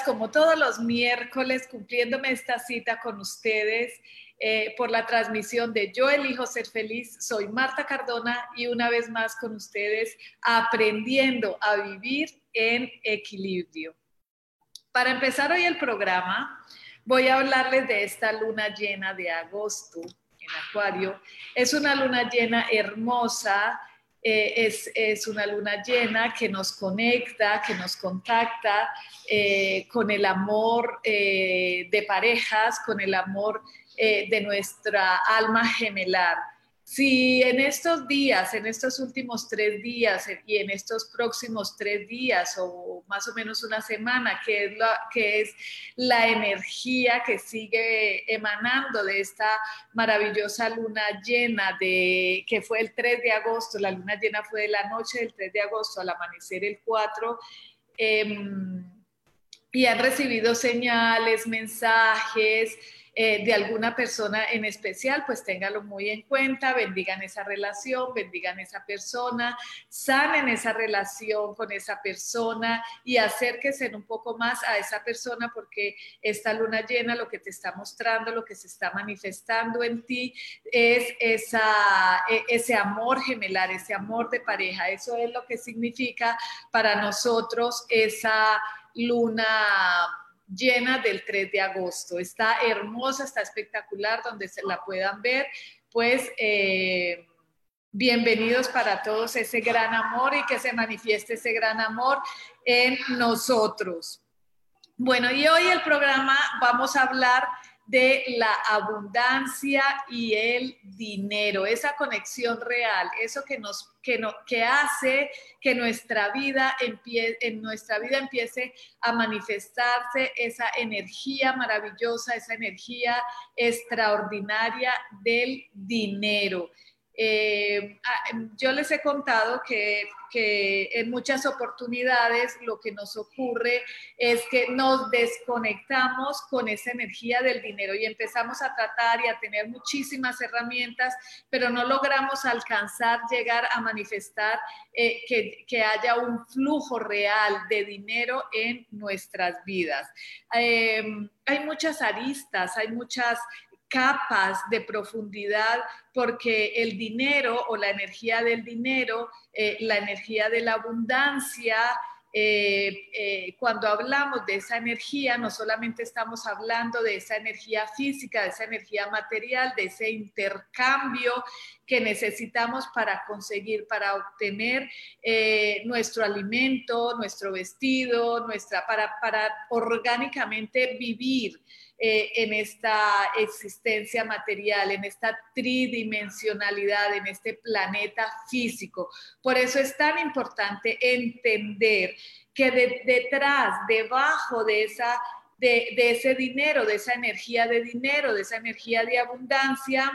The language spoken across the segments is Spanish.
Como todos los miércoles, cumpliéndome esta cita con ustedes eh, por la transmisión de Yo elijo ser feliz. Soy Marta Cardona y una vez más con ustedes aprendiendo a vivir en equilibrio. Para empezar hoy el programa, voy a hablarles de esta luna llena de agosto en Acuario. Es una luna llena hermosa eh, es, una luna llena que nos conecta, que nos contacta eh, con el amor eh, de parejas, con el amor de nuestra alma gemelar. Si en estos días, en estos últimos tres días y en estos próximos tres días o más o menos una semana, que es la, que es la energía que sigue emanando de esta maravillosa luna llena de que fue el 3 de agosto, la luna llena fue de la noche del 3 de agosto al amanecer el 4. Em, y han recibido señales, mensajes, eh, de alguna persona en especial, pues téngalo muy en cuenta, bendigan esa relación, bendigan esa persona, sanen esa relación con esa persona y acérquense un poco más a esa persona porque esta luna llena lo que te está mostrando, lo que se está manifestando en ti es esa, e, ese amor gemelar, ese amor de pareja. Eso es lo que significa para nosotros esa luna llena del 3 de agosto. Está hermosa, está espectacular, donde se la puedan ver. Pues eh, bienvenidos para todos ese gran amor y que se manifieste ese gran amor en nosotros. Bueno, y hoy el programa vamos a hablar de la abundancia y el dinero, esa conexión real, eso que nos que, no, que hace que nuestra vida empie, en nuestra vida empiece a manifestarse esa energía maravillosa, esa energía extraordinaria del dinero. Eh, ah, em, yo les he contado que, en muchas oportunidades lo que nos ocurre es que nos desconectamos con esa energía del dinero y empezamos a tratar y a tener muchísimas herramientas, pero no logramos alcanzar, llegar a manifestar eh, que, que, haya un flujo real de dinero en nuestras vidas. Em, hay muchas aristas, hay muchas capas de profundidad porque el dinero o la energía del dinero, eh, la energía de la abundancia, eh, eh, cuando hablamos de esa energía, no solamente estamos hablando de esa energía física, de esa energía material, de ese intercambio que necesitamos para conseguir, para obtener nuestro alimento, nuestro vestido, nuestra, para, para orgánicamente vivir. Eh, en esta existencia material, en esta tridimensionalidad, en este planeta físico. Por eso es tan importante entender que detrás, debajo de esa de, ese dinero, de esa energía de dinero, de esa energía de abundancia,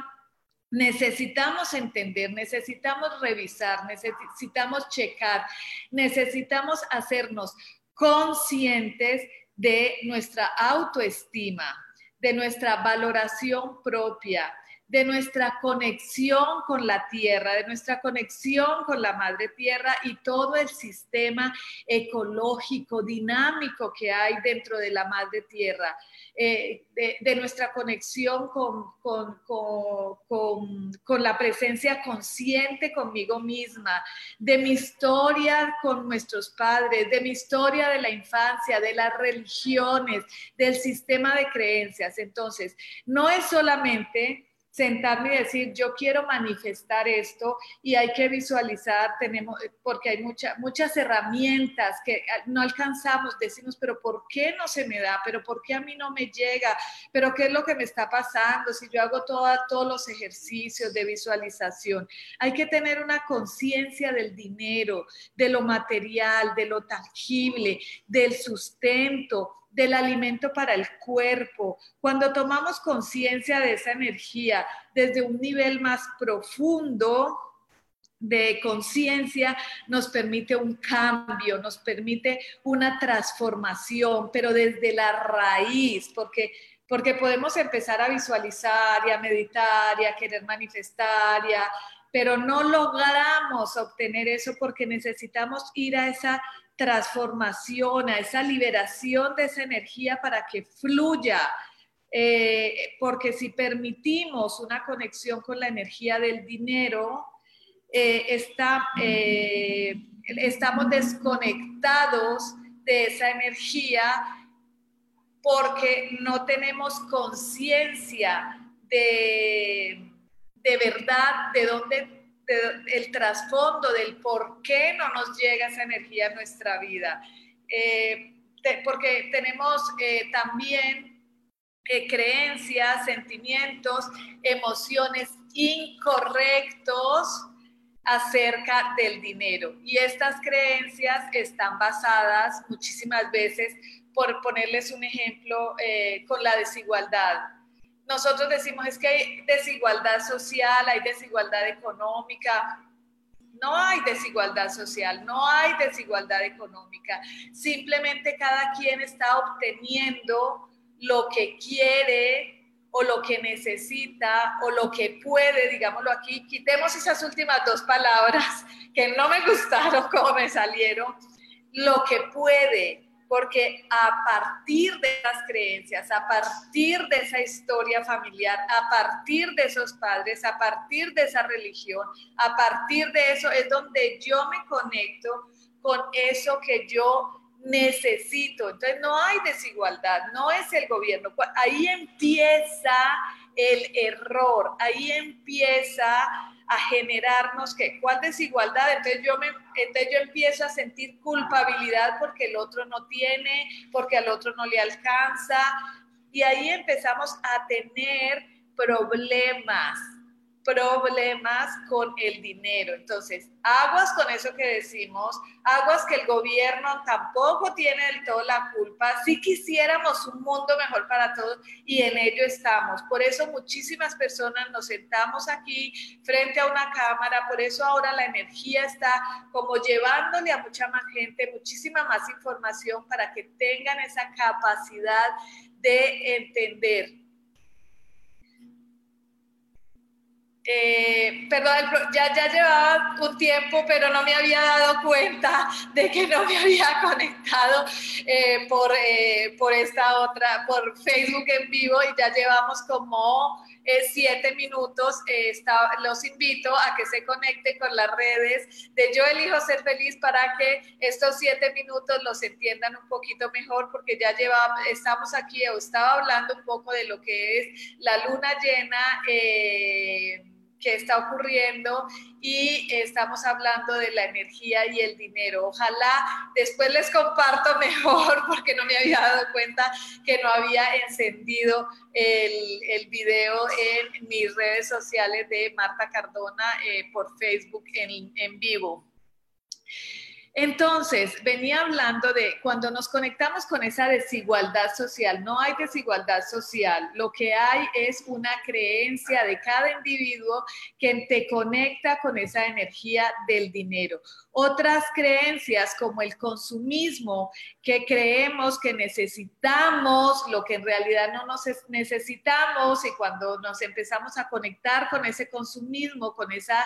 necesitamos entender, necesitamos revisar, necesitamos checar, necesitamos hacernos conscientes de nuestra autoestima, de nuestra valoración propia, de nuestra conexión con la tierra, de nuestra conexión con la madre tierra y todo el sistema ecológico, dinámico que hay dentro de la madre tierra. Eh, de, nuestra conexión con, con, con, con, la presencia consciente conmigo misma, de mi historia con nuestros padres, de mi historia de la infancia, de las religiones, del sistema de creencias. Entonces, no es solamente sentarme y decir, yo quiero manifestar esto y hay que visualizar, tenemos, porque hay muchas herramientas que no alcanzamos, decimos, pero ¿por qué no se me da? ¿Pero por qué a mí no me llega? ¿Pero qué es lo que me está pasando si yo hago todos los ejercicios de visualización? Hay que tener una conciencia del dinero, de lo material, de lo tangible, del sustento, del alimento para el cuerpo, cuando tomamos conciencia de esa energía desde un nivel más profundo, de conciencia nos permite un cambio, nos permite una transformación, pero desde la raíz, porque porque podemos empezar a visualizar y a meditar y a querer manifestar, pero no logramos obtener eso porque necesitamos ir a esa transformación, a esa liberación de esa energía para que fluya. Eh, porque si permitimos una conexión con la energía del dinero, eh, está, eh, estamos desconectados de esa energía porque no tenemos conciencia de, de verdad de dónde el trasfondo del por qué no nos llega esa energía a nuestra vida. Eh, porque tenemos eh, también eh, creencias, sentimientos, emociones incorrectos acerca del dinero. Y estas creencias están basadas muchísimas veces, por ponerles un ejemplo, con la desigualdad nosotros decimos es que hay desigualdad social, hay desigualdad económica. No hay desigualdad social, no hay desigualdad económica. Simplemente cada quien está obteniendo lo que quiere o lo que necesita o lo que puede, digámoslo aquí. Quitemos esas últimas dos palabras que no me gustaron como me salieron. Lo que puede, porque a partir de las creencias, a partir de esa historia familiar, a partir de esos padres, a partir de esa religión, a partir de eso es donde yo me conecto con eso que yo necesito. Entonces no hay desigualdad, no es el gobierno. Ahí empieza el error, ahí empieza a generarnos que cuál desigualdad, entonces yo me entonces yo empiezo a sentir culpabilidad porque el otro no tiene, porque al otro no le alcanza. Y ahí empezamos a tener problemas problemas con el dinero. Entonces, aguas con eso que decimos, aguas que el gobierno tampoco tiene del todo la culpa. Si quisiéramos un mundo mejor para todos y en ello estamos. Por eso muchísimas personas nos sentamos aquí frente a una cámara, por eso ahora la energía está como llevándole a mucha más gente muchísima más información para que tengan esa capacidad de entender Eh, perdón, ya, ya llevaba un tiempo, pero no me había dado cuenta de que no me había conectado eh, por, eh, por esta otra, por Facebook en vivo y ya llevamos como siete minutos. Está, los invito a que se conecten con las redes de Yo elijo ser feliz para que estos siete minutos los entiendan un poquito mejor porque ya llevamos, estamos aquí, o estaba hablando un poco de lo que es la luna llena que está ocurriendo y estamos hablando de la energía y el dinero. Ojalá después les comparto mejor porque no me había dado cuenta que no había encendido el, el video en mis redes sociales de Marta Cardona eh, por Facebook en, en vivo. Entonces, venía hablando de cuando nos conectamos con esa desigualdad social, no hay desigualdad social, lo que hay es una creencia de cada individuo que te conecta con esa energía del dinero. Otras creencias como el consumismo, que creemos que necesitamos lo que en realidad no nos necesitamos y cuando nos empezamos a conectar con ese consumismo, con esa,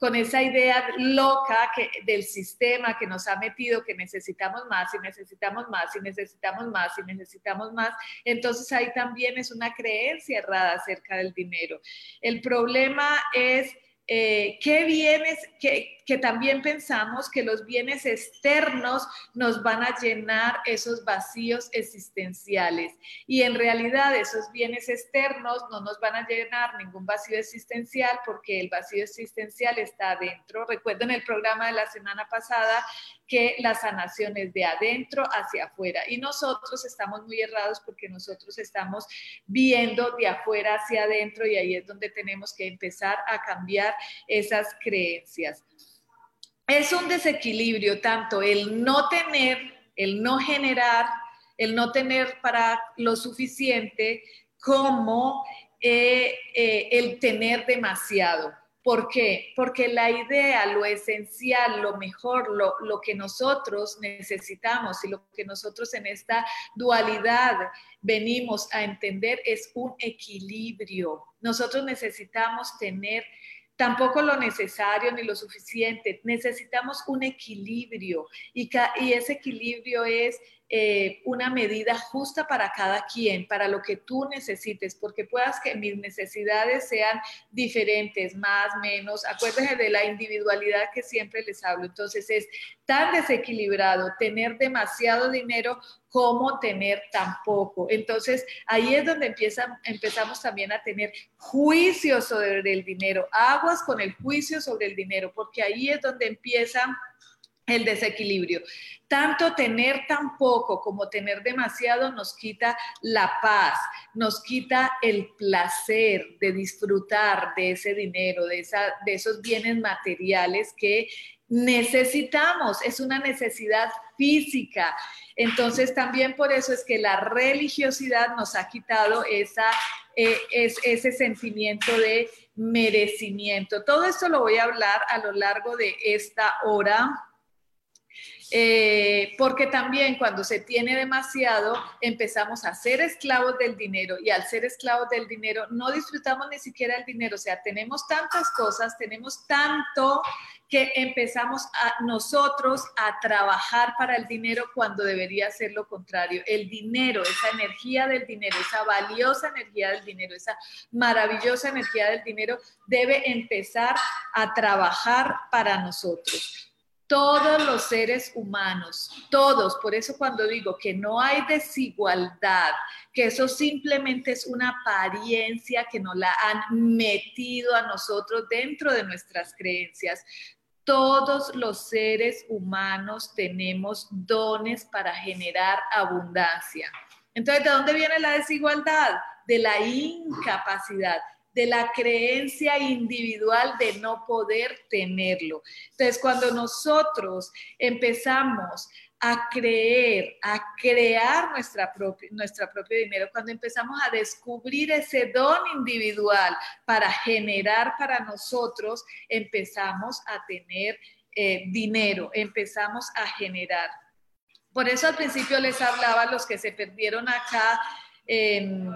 con esa idea loca del sistema que nos ha metido que necesitamos más y necesitamos más y necesitamos más y necesitamos más, entonces ahí también es una creencia errada acerca del dinero. El problema es eh, qué bienes, que, que, también pensamos que los bienes externos nos van a llenar esos vacíos existenciales. Y en realidad esos bienes externos no nos van a llenar ningún vacío existencial porque el vacío existencial está adentro. Recuerden el programa de la semana pasada que la sanación es de adentro hacia afuera. Y nosotros estamos muy errados porque nosotros estamos viendo de afuera hacia adentro y ahí es donde tenemos que empezar a cambiar esas creencias. Es un desequilibrio tanto el no tener, el no generar, el no tener para lo suficiente como eh, eh, el tener demasiado. ¿Por qué? Porque la idea, lo esencial, lo mejor, lo, lo, que nosotros necesitamos y lo que nosotros en esta dualidad venimos a entender es un equilibrio. Nosotros necesitamos tener tampoco lo necesario ni lo suficiente, necesitamos un equilibrio y, y ese equilibrio es eh, una medida justa para cada quien, para lo que tú necesites, porque puedas que mis necesidades sean diferentes, más, menos. Acuérdense de la individualidad que siempre les hablo. Entonces es tan desequilibrado tener demasiado dinero como tener tan poco. Entonces, ahí es donde empieza, empezamos también a tener juicios sobre el dinero, aguas con el juicio sobre el dinero, porque ahí es donde empieza el desequilibrio. Tanto tener tan poco como tener demasiado nos quita la paz, nos quita el placer de disfrutar de ese dinero, de, esa, de esos bienes materiales que necesitamos, es una necesidad física. Entonces también por eso es que la religiosidad nos ha quitado esa, eh, es, ese sentimiento de merecimiento. Todo esto lo voy a hablar a lo largo de esta hora eh, porque también cuando se tiene demasiado empezamos a ser esclavos del dinero y al ser esclavos del dinero no disfrutamos ni siquiera el dinero, o sea, tenemos tantas cosas, tenemos tanto que empezamos a nosotros a trabajar para el dinero cuando debería ser lo contrario. El dinero, esa energía del dinero, esa valiosa energía del dinero, esa maravillosa energía del dinero debe empezar a trabajar para nosotros todos los seres humanos, todos, por eso cuando digo que no hay desigualdad, que eso simplemente es una apariencia que nos la han metido a nosotros dentro de nuestras creencias. Todos los seres humanos tenemos dones para generar abundancia. Entonces, ¿de dónde viene la desigualdad? De la incapacidad de la creencia individual de no poder tenerlo. Entonces, cuando nosotros empezamos a creer, a crear nuestra propia, nuestra propio dinero, cuando empezamos a descubrir ese don individual para generar para nosotros, empezamos a tener eh, dinero, empezamos a generar. Por eso al principio les hablaba los que se perdieron acá en,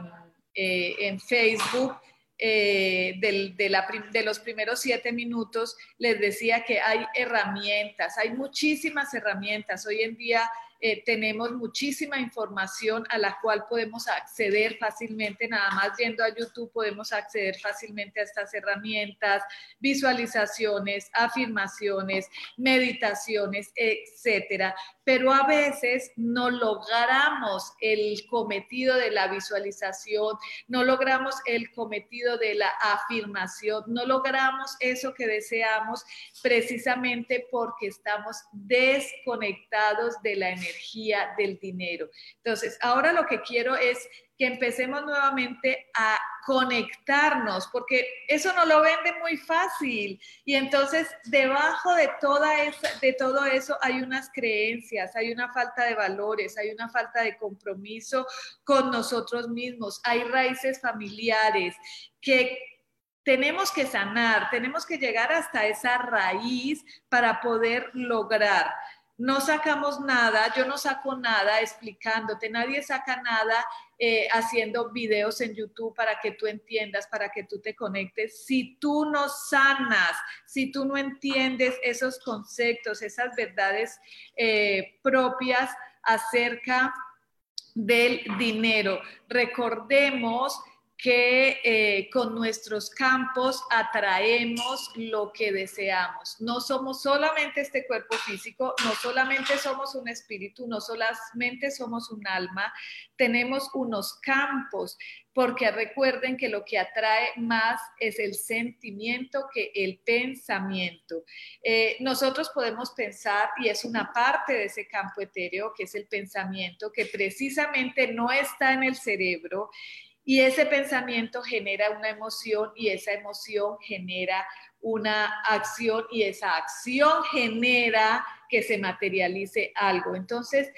eh, en Facebook eh, de, los primeros siete minutos, les decía que hay herramientas, hay muchísimas herramientas. Hoy en día eh, tenemos muchísima información a la cual podemos acceder fácilmente, nada más yendo a YouTube podemos acceder fácilmente a estas herramientas, visualizaciones, afirmaciones, meditaciones, etcétera. Pero a veces no logramos el cometido de la visualización, no logramos el cometido de la afirmación, no logramos eso que deseamos precisamente porque estamos desconectados de la energía del dinero. Entonces, ahora lo que quiero es que empecemos nuevamente a conectarnos, porque eso no lo vende muy fácil. Y entonces, debajo de, toda esa, de todo eso hay unas creencias, hay una falta de valores, hay una falta de compromiso con nosotros mismos, hay raíces familiares que tenemos que sanar, tenemos que llegar hasta esa raíz para poder lograr no sacamos nada, yo no saco nada explicándote, nadie saca nada eh, haciendo videos en YouTube para que tú entiendas, para que tú te conectes. Si tú no sanas, si tú no entiendes esos conceptos, esas verdades eh, propias acerca del dinero, recordemos que eh, con nuestros campos atraemos lo que deseamos. No somos solamente este cuerpo físico, no solamente somos un espíritu, no solamente somos un alma, tenemos unos campos, porque recuerden que lo que atrae más es el sentimiento que el pensamiento. Eh, nosotros podemos pensar, y es una parte de ese campo etéreo, que es el pensamiento, que precisamente no está en el cerebro y ese pensamiento genera una emoción y esa emoción genera una acción y esa acción genera que se materialice algo. Entonces,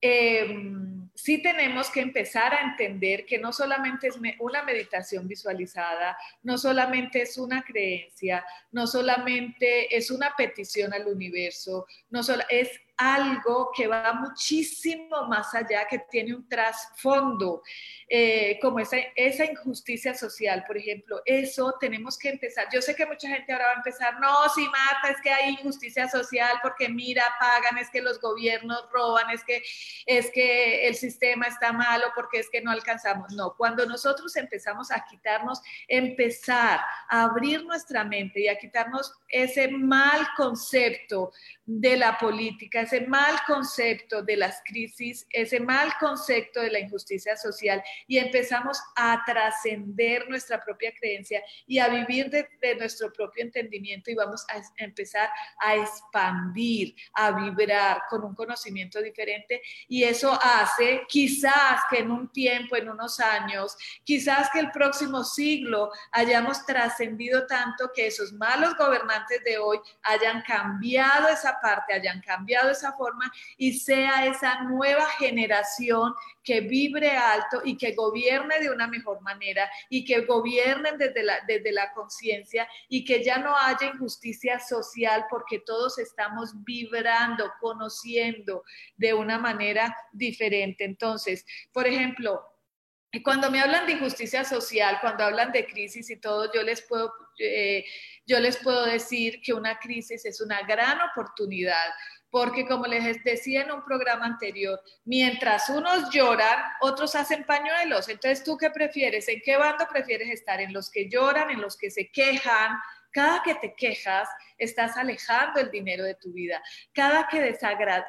em, sí tenemos que empezar a entender que no solamente es una meditación visualizada, no solamente es una creencia, no solamente es una petición al universo, no solo, es algo que va muchísimo más allá, que tiene un trasfondo, eh, como esa, esa injusticia social, por ejemplo. Eso tenemos que empezar. Yo sé que mucha gente ahora va a empezar, no, si mata, es que hay injusticia social, porque mira, pagan, es que los gobiernos roban, es que, es que el sistema está malo, porque es que no alcanzamos. No, cuando nosotros empezamos a quitarnos, empezar a abrir nuestra mente y a quitarnos ese mal concepto de la política, ese mal concepto de las crisis, ese mal concepto de la injusticia social y empezamos a trascender nuestra propia creencia y a vivir de, nuestro propio entendimiento y vamos a empezar a expandir, a vibrar con un conocimiento diferente. Y eso hace quizás que en un tiempo, en unos años, quizás que el próximo siglo hayamos trascendido tanto que esos malos gobernantes de hoy hayan cambiado esa parte, hayan cambiado esa forma y sea esa nueva generación que vibre alto y que gobierne de una mejor manera y que gobiernen desde la, desde la conciencia y que ya no haya injusticia social porque todos estamos vibrando, conociendo de una manera diferente. Entonces, por ejemplo, cuando me hablan de injusticia social, cuando hablan de crisis y todo, yo les puedo, eh, yo les puedo decir que una crisis es una gran oportunidad porque como les decía en un programa anterior, mientras unos lloran, otros hacen pañuelos. Entonces, ¿tú qué prefieres? ¿En qué bando prefieres estar? ¿En los que lloran, en los que se quejan? Cada que te quejas, estás alejando el dinero de tu vida. Cada que,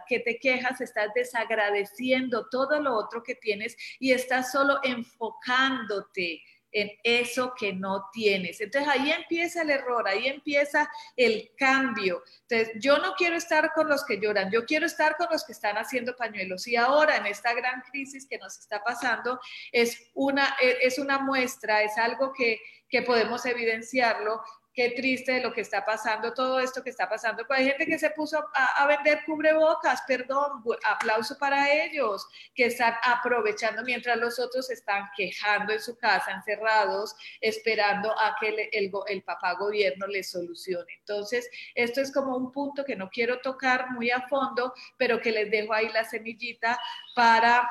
que te quejas, estás desagradeciendo todo lo otro que tienes y estás solo enfocándote en eso que no tienes. Entonces ahí empieza el error, ahí empieza el cambio. Entonces yo no quiero estar con los que lloran, yo quiero estar con los que están haciendo pañuelos. Y ahora en esta gran crisis que nos está pasando es una, es una muestra, es algo que, que podemos evidenciarlo qué triste lo que está pasando, todo esto que está pasando. Pues hay gente que se puso a, vender cubrebocas, perdón, aplauso para ellos, que están aprovechando mientras los otros están quejando en su casa, encerrados, esperando a que el, el papá gobierno les solucione. Entonces, esto es como un punto que no quiero tocar muy a fondo, pero que les dejo ahí la semillita para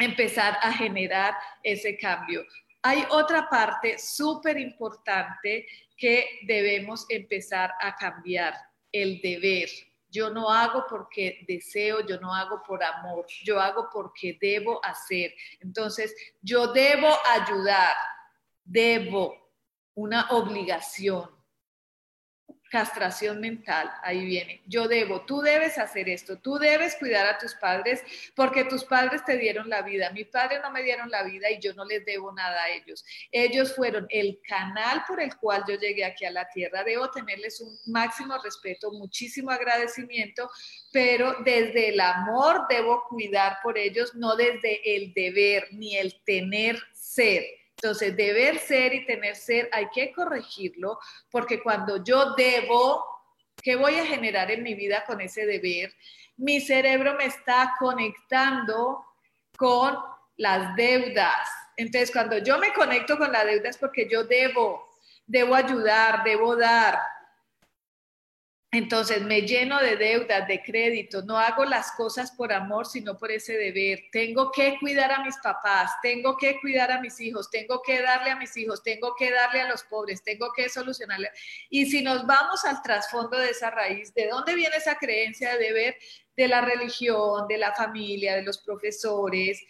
empezar a generar ese cambio. Hay otra parte súper importante que debemos empezar a cambiar, el deber. Yo no hago porque deseo, yo no hago por amor, yo hago porque debo hacer. Entonces, yo debo ayudar, debo una obligación. Castración mental, ahí viene. Yo debo, tú debes hacer esto, tú debes cuidar a tus padres porque tus padres te dieron la vida. Mi padre no me dieron la vida y yo no les debo nada a ellos. Ellos fueron el canal por el cual yo llegué aquí a la tierra. Debo tenerles un máximo respeto, muchísimo agradecimiento, pero desde el amor debo cuidar por ellos, no desde el deber ni el tener ser. Entonces, deber ser y tener ser hay que corregirlo porque cuando yo debo, ¿qué voy a generar en mi vida con ese deber? Mi cerebro me está conectando con las deudas. Entonces, cuando yo me conecto con la deuda es porque yo debo, debo ayudar, debo dar, entonces me lleno de deudas, de crédito, no hago las cosas por amor, sino por ese deber. Tengo que cuidar a mis papás, tengo que cuidar a mis hijos, tengo que darle a mis hijos, tengo que darle a los pobres, tengo que solucionarle. Y si nos vamos al trasfondo de esa raíz, ¿de dónde viene esa creencia de deber? De la religión, de la familia, de los profesores.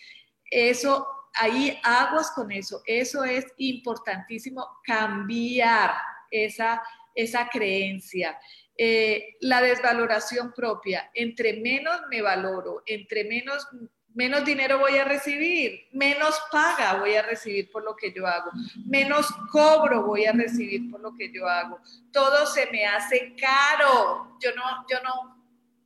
Eso, ahí aguas con eso. Eso es importantísimo, cambiar esa, esa creencia. Eh, la desvaloración propia. Entre menos me valoro, entre menos, menos dinero voy a recibir, menos paga voy a recibir por lo que yo hago, menos cobro voy a recibir por lo que yo hago. Todo se me hace caro. Yo no, yo no,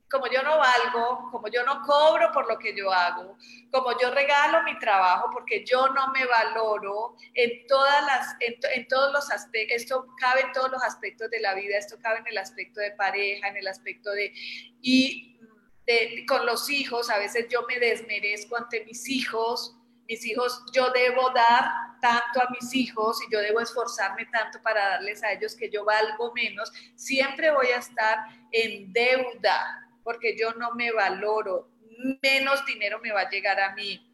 como yo no valgo, como yo no cobro por lo que yo hago, como yo regalo mi trabajo porque yo no me valoro en todas las, en, todos los aspectos, esto cabe en todos los aspectos de la vida, esto cabe en el aspecto de pareja, en el aspecto de, y con los hijos, a veces yo me desmerezco ante mis hijos, mis hijos, yo debo dar tanto a mis hijos y yo debo esforzarme tanto para darles a ellos que yo valgo menos, siempre voy a estar en deuda porque yo no me valoro, menos dinero me va a llegar a mí.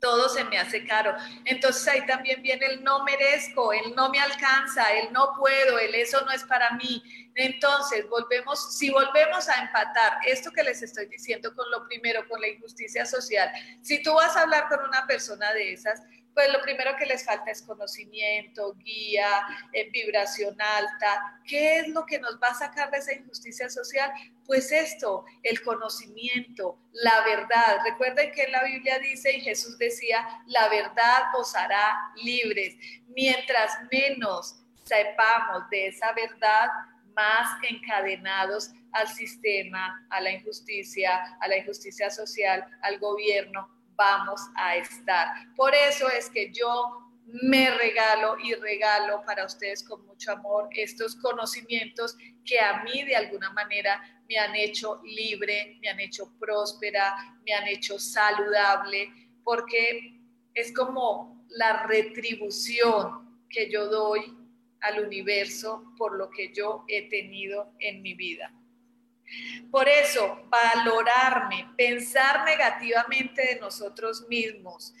Todo se me hace caro. Entonces ahí también viene el no merezco, el no me alcanza, el no puedo, el eso no es para mí. Entonces, volvemos, si volvemos a empatar esto que les estoy diciendo con lo primero, con la injusticia social, si tú vas a hablar con una persona de esas, pues lo primero que les falta es conocimiento, guía, eh, vibración alta. ¿Qué es lo que nos va a sacar de esa injusticia social? Pues esto, el conocimiento, la verdad. Recuerden que la Biblia dice y Jesús decía, la verdad os hará libres. Mientras menos sepamos de esa verdad, más encadenados al sistema, a la injusticia, a la injusticia social, al gobierno, vamos a estar. Por eso es que yo me regalo y regalo para ustedes con mucho amor estos conocimientos que a mí de alguna manera me han hecho libre, me han hecho próspera, me han hecho saludable, porque es como la retribución que yo doy al universo por lo que yo he tenido en mi vida. Por eso, valorarme, pensar negativamente de nosotros mismos.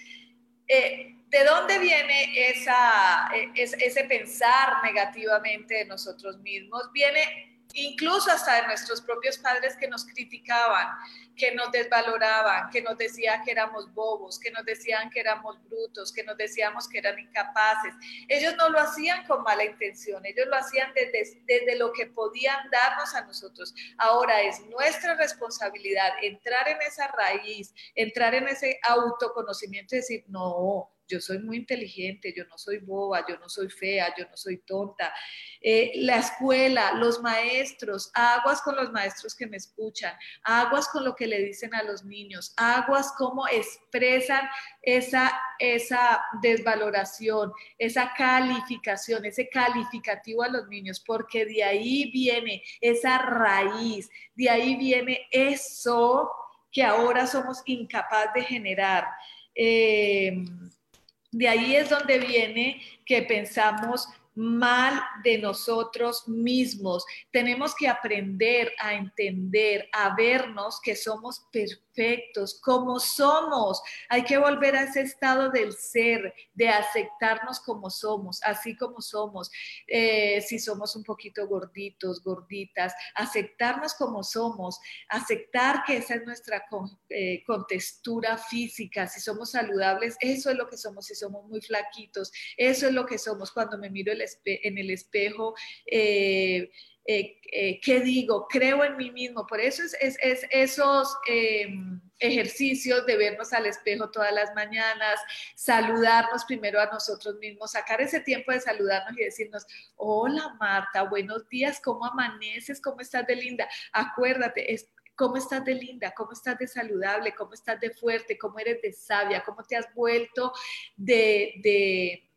Eh, ¿De dónde viene esa, eh, ese pensar negativamente de nosotros mismos? Viene incluso hasta de nuestros propios padres que nos criticaban, que nos desvaloraban, que nos decían que éramos bobos, que nos decían que éramos brutos, que nos decíamos que eran incapaces. Ellos no lo hacían con mala intención, ellos lo hacían desde, desde lo que podían darnos a nosotros. Ahora es nuestra responsabilidad entrar en esa raíz, entrar en ese autoconocimiento y decir, no, yo soy muy inteligente, yo no soy boba, yo no soy fea, yo no soy tonta. Eh, la escuela, los maestros, aguas con los maestros que me escuchan, aguas con lo que le dicen a los niños, aguas cómo expresan esa, esa desvaloración, esa calificación, ese calificativo a los niños, porque de ahí viene esa raíz, de ahí viene eso que ahora somos incapaces de generar. Eh, de ahí es donde viene que pensamos mal de nosotros mismos. Tenemos que aprender a entender, a vernos que somos perfectos, como somos. Hay que volver a ese estado del ser, de aceptarnos como somos, así como somos. Eh, si somos un poquito gorditos, gorditas, aceptarnos como somos, aceptar que esa es nuestra eh, contextura física. Si somos saludables, eso es lo que somos. Si somos muy flaquitos, eso es lo que somos cuando me miro el en el espejo, eh, eh, eh, qué digo, creo en mí mismo. Por eso es, esos em, ejercicios de vernos al espejo todas las mañanas, saludarnos primero a nosotros mismos, sacar ese tiempo de saludarnos y decirnos, hola Marta, buenos días, ¿cómo amaneces? ¿Cómo estás de linda? Acuérdate, es, cómo estás de linda, cómo estás de saludable, cómo estás de fuerte, cómo eres de sabia, cómo te has vuelto de, de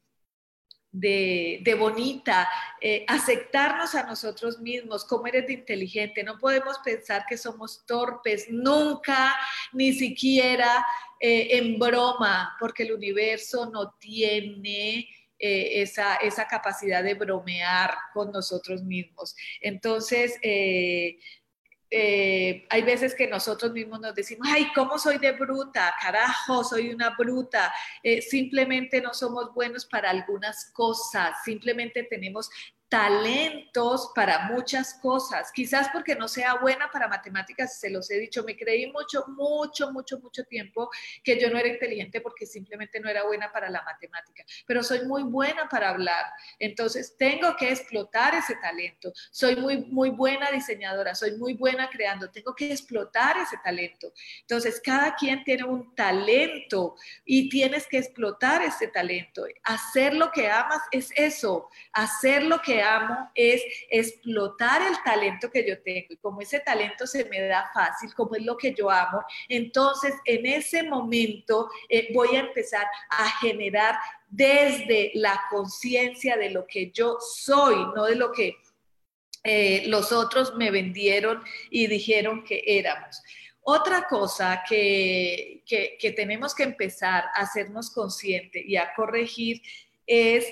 de, bonita, eh, aceptarnos a nosotros mismos, cómo eres de inteligente. No podemos pensar que somos torpes, nunca, ni siquiera eh, en broma, porque el universo no tiene eh, esa, esa, capacidad de bromear con nosotros mismos. Entonces, hay veces que nosotros mismos nos decimos, ay, ¿cómo soy de bruta? Carajo, soy una bruta. Eh, simplemente no somos buenos para algunas cosas, simplemente tenemos talentos para muchas cosas, quizás porque no sea buena para matemáticas, se los he dicho, me creí mucho, mucho, mucho, mucho tiempo que yo no era inteligente porque simplemente no era buena para la matemática, pero soy muy buena para hablar, entonces tengo que explotar ese talento, soy muy, muy buena diseñadora, soy muy buena creando, tengo que explotar ese talento, entonces cada quien tiene un talento y tienes que explotar ese talento, hacer lo que amas es eso, hacer lo que amo es explotar el talento que yo tengo y como ese talento se me da fácil, como es lo que yo amo, entonces en ese momento eh, voy a empezar a generar desde la conciencia de lo que yo soy, no de lo que eh, los otros me vendieron y dijeron que éramos. Otra cosa que, que tenemos que empezar a hacernos consciente y a corregir es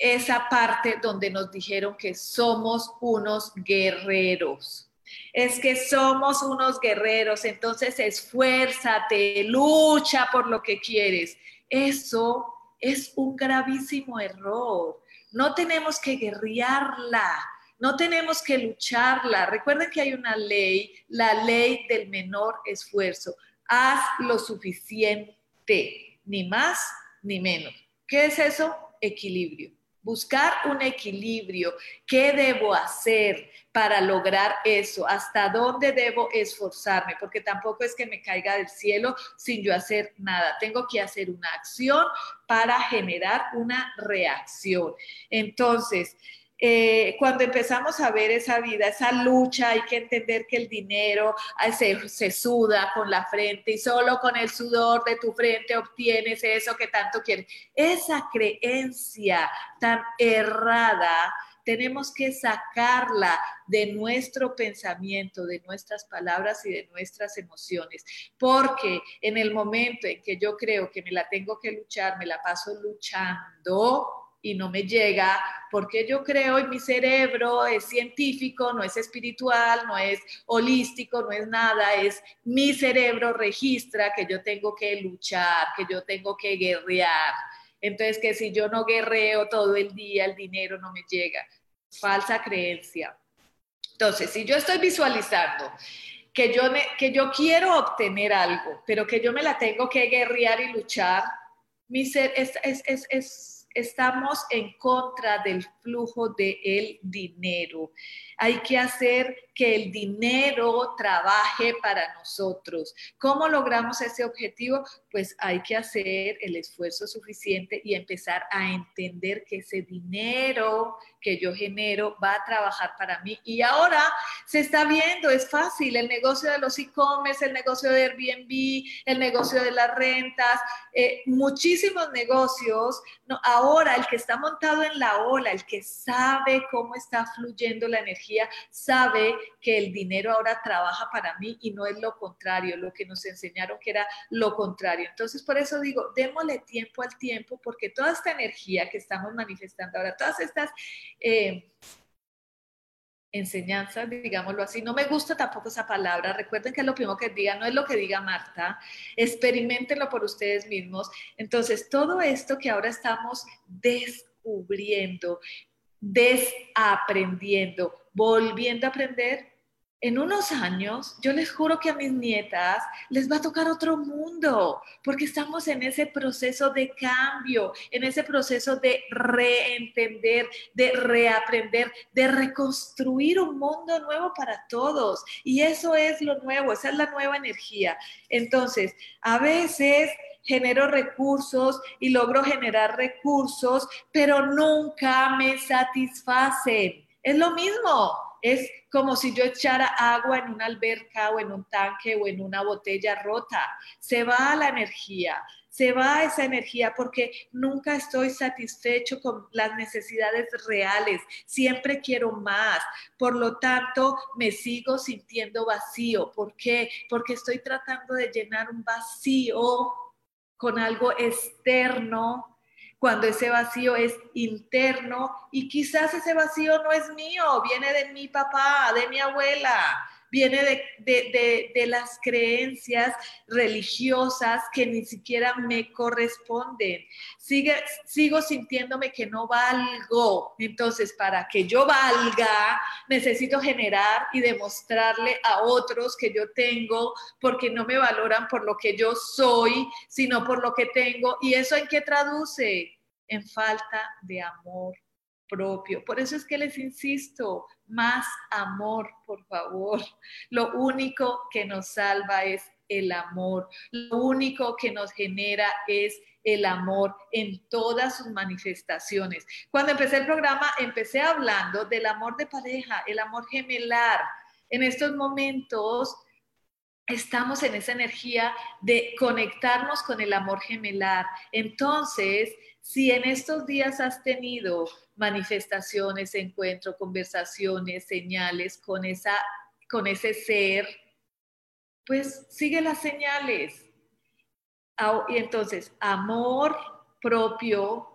esa parte donde nos dijeron que somos unos guerreros. Es que somos unos guerreros, entonces esfuérzate, lucha por lo que quieres. Eso es un gravísimo error. No tenemos que guerrearla, no tenemos que lucharla. Recuerden que hay una ley, la ley del menor esfuerzo. Haz lo suficiente, ni más ni menos. ¿Qué es eso? Equilibrio buscar un equilibrio. ¿Qué debo hacer para lograr eso? ¿Hasta dónde debo esforzarme? Porque tampoco es que me caiga del cielo sin yo hacer nada. Tengo que hacer una acción para generar una reacción. Entonces, eh, cuando empezamos a ver esa vida, esa lucha, hay que entender que el dinero se, se, suda con la frente y solo con el sudor de tu frente obtienes eso que tanto quieres. Esa creencia tan errada tenemos que sacarla de nuestro pensamiento, de nuestras palabras y de nuestras emociones, porque en el momento en que yo creo que me la tengo que luchar, me la paso luchando, y no me llega porque yo creo en mi cerebro, es científico, no es espiritual, no es holístico, no es nada, es mi cerebro registra que yo tengo que luchar, que yo tengo que guerrear. Entonces, que si yo no guerreo todo el día, el dinero no me llega. Falsa creencia. Entonces, si yo estoy visualizando que yo, que yo quiero obtener algo, pero que yo me la tengo que guerrear y luchar, mi ser es estamos en contra del flujo del dinero. Hay que hacer que el dinero trabaje para nosotros. ¿Cómo logramos ese objetivo? Pues hay que hacer el esfuerzo suficiente y empezar a entender que ese dinero que yo genero va a trabajar para mí. Y ahora se está viendo, es fácil, el negocio de los e-commerce, el negocio de Airbnb, el negocio de las rentas, eh, muchísimos negocios. Ahora el que está montado en la ola, el que sabe cómo está fluyendo la energía, sabe que el dinero ahora trabaja para mí y no es lo contrario, lo que nos enseñaron que era lo contrario. Entonces, por eso digo, démosle tiempo al tiempo, porque toda esta energía que estamos manifestando ahora, todas estas... Eh, enseñanzas, digámoslo así. No me gusta tampoco esa palabra. Recuerden que es lo primero que diga, no es lo que diga Marta. Experimentenlo por ustedes mismos. Entonces, todo esto que ahora estamos descubriendo, desaprendiendo, volviendo a aprender, en unos años, yo les juro que a mis nietas les va a tocar otro mundo, porque estamos en ese proceso de cambio, en ese proceso de reentender, de reaprender, de reconstruir un mundo nuevo para todos. Y eso es lo nuevo, esa es la nueva energía. Entonces, a veces genero recursos y logro generar recursos, pero nunca me satisfacen. Es lo mismo es como si yo echara agua en una alberca o en un tanque o en una botella rota. Se va la energía, se va esa energía porque nunca estoy satisfecho con las necesidades reales, siempre quiero más. Por lo tanto, me sigo sintiendo vacío. ¿Por qué? Porque estoy tratando de llenar un vacío con algo externo cuando ese vacío es interno y quizás ese vacío no es mío, viene de mi papá, de mi abuela, viene de, las creencias religiosas que ni siquiera me corresponden. Sigue, sigo sintiéndome que no valgo. Entonces, para que yo valga, necesito generar y demostrarle a otros que yo tengo, porque no me valoran por lo que yo soy, sino por lo que tengo. ¿Y eso en qué traduce? En falta de amor propio. Por eso es que les insisto, más amor, por favor. Lo único que nos salva es el amor. Lo único que nos genera es el amor en todas sus manifestaciones. Cuando empecé el programa, empecé hablando del amor de pareja, el amor gemelar. En estos momentos estamos en esa energía de conectarnos con el amor gemelar. Entonces, si en estos días has tenido manifestaciones, encuentros, conversaciones, señales con, esa, con ese ser, pues sigue las señales. Y entonces, amor propio,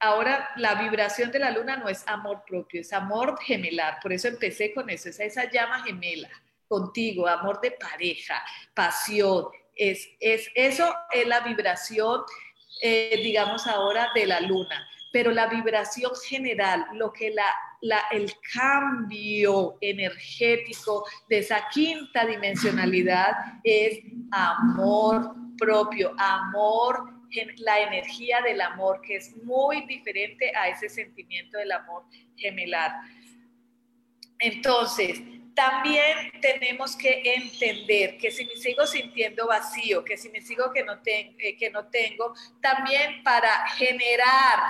ahora la vibración de la luna no es amor propio, es amor gemelar, por eso empecé con eso, es esa llama gemela contigo, amor de pareja, pasión, es, es, eso es la vibración eh, digamos ahora, de la luna. Pero la vibración general, lo que la, el cambio energético de esa quinta dimensionalidad es amor propio, amor, la energía del amor, que es muy diferente a ese sentimiento del amor gemelar. Entonces, también tenemos que entender que si me sigo sintiendo vacío, que si me sigo que no, eh, que no tengo, también para generar,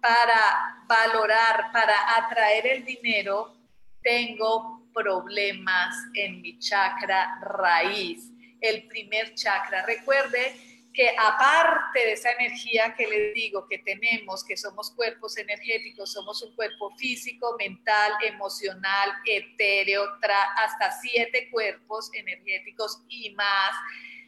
para valorar, para atraer el dinero, tengo problemas en mi chakra raíz, el primer chakra. Recuerde que aparte de esa energía que les digo que tenemos, que somos cuerpos energéticos, somos un cuerpo físico, mental, emocional, etéreo, hasta siete cuerpos energéticos y más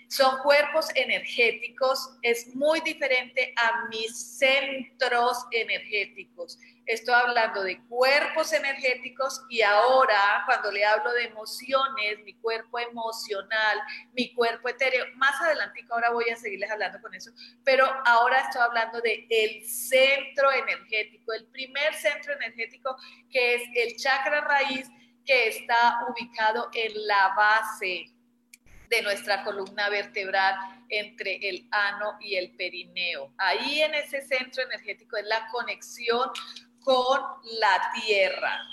son cuerpos energéticos, es muy diferente a mis centros energéticos. Estoy hablando de cuerpos energéticos y ahora cuando le hablo de emociones, mi cuerpo emocional, mi cuerpo etéreo, más adelante ahora voy a seguirles hablando con eso, pero ahora estoy hablando de el centro energético, el primer centro energético que es el chakra raíz que está ubicado en la base de nuestra columna vertebral entre el ano y el perineo. Ahí en ese centro energético es la conexión con la tierra.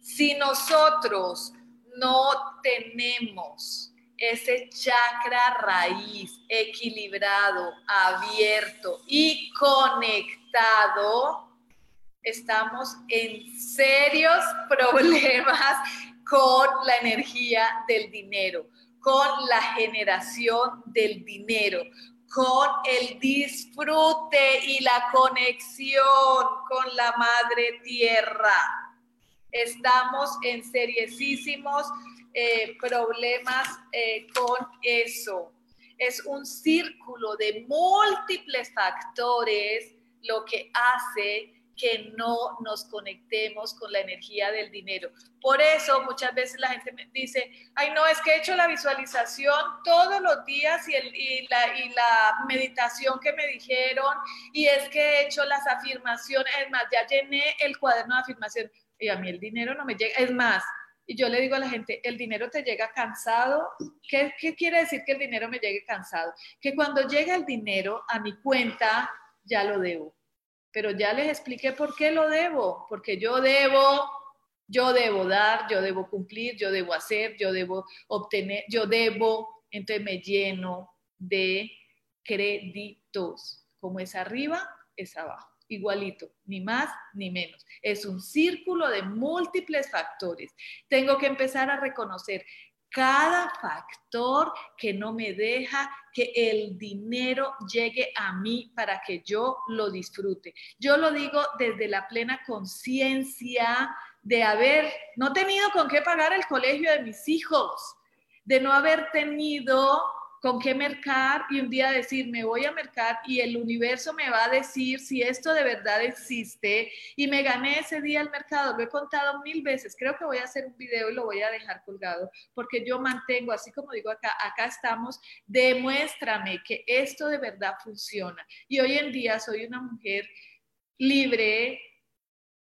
Si nosotros no tenemos ese chakra raíz equilibrado, abierto y conectado, estamos en serios problemas con la energía del dinero con la generación del dinero, con el disfrute y la conexión con la madre tierra. Estamos en seriosísimos eh, problemas eh, con eso. Es un círculo de múltiples factores lo que hace que no nos conectemos con la energía del dinero. Por eso muchas veces la gente me dice, ay no, es que he hecho la visualización todos los días y, el, y, la, y la meditación que me dijeron, y es que he hecho las afirmaciones, es más, ya llené el cuaderno de afirmación y a mí el dinero no me llega, es más, Y yo le digo a la gente, el dinero te llega cansado. ¿Qué, ¿Qué, quiere decir que el dinero me llegue cansado? Que cuando llega el dinero a mi cuenta, ya lo debo. Pero ya les expliqué por qué lo debo. Porque yo debo, yo debo dar, yo debo cumplir, yo debo hacer, yo debo obtener, yo debo. Entonces me lleno de créditos. Como es arriba, es abajo igualito, ni más ni menos. Es un círculo de múltiples factores. Tengo que empezar a reconocer cada factor que no me deja que el dinero llegue a mí para que yo lo disfrute. Yo lo digo desde la plena conciencia de haber no tenido con qué pagar el colegio de mis hijos, de no haber tenido con qué mercar y un día decir, me voy a mercar y el universo me va a decir si esto de verdad existe y me gané ese día el mercado. Lo he contado mil veces, creo que voy a hacer un video y lo voy a dejar colgado porque yo mantengo, así como digo acá, acá estamos, demuéstrame que esto de verdad funciona. Y hoy en día soy una mujer libre,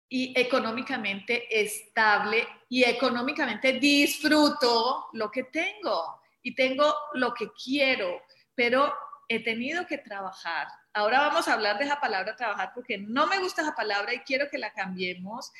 y económicamente estable y económicamente disfruto lo que tengo y tengo lo que quiero, pero he tenido que trabajar. Ahora vamos a hablar de esa palabra trabajar porque no me gusta esa palabra y quiero que la cambiemos.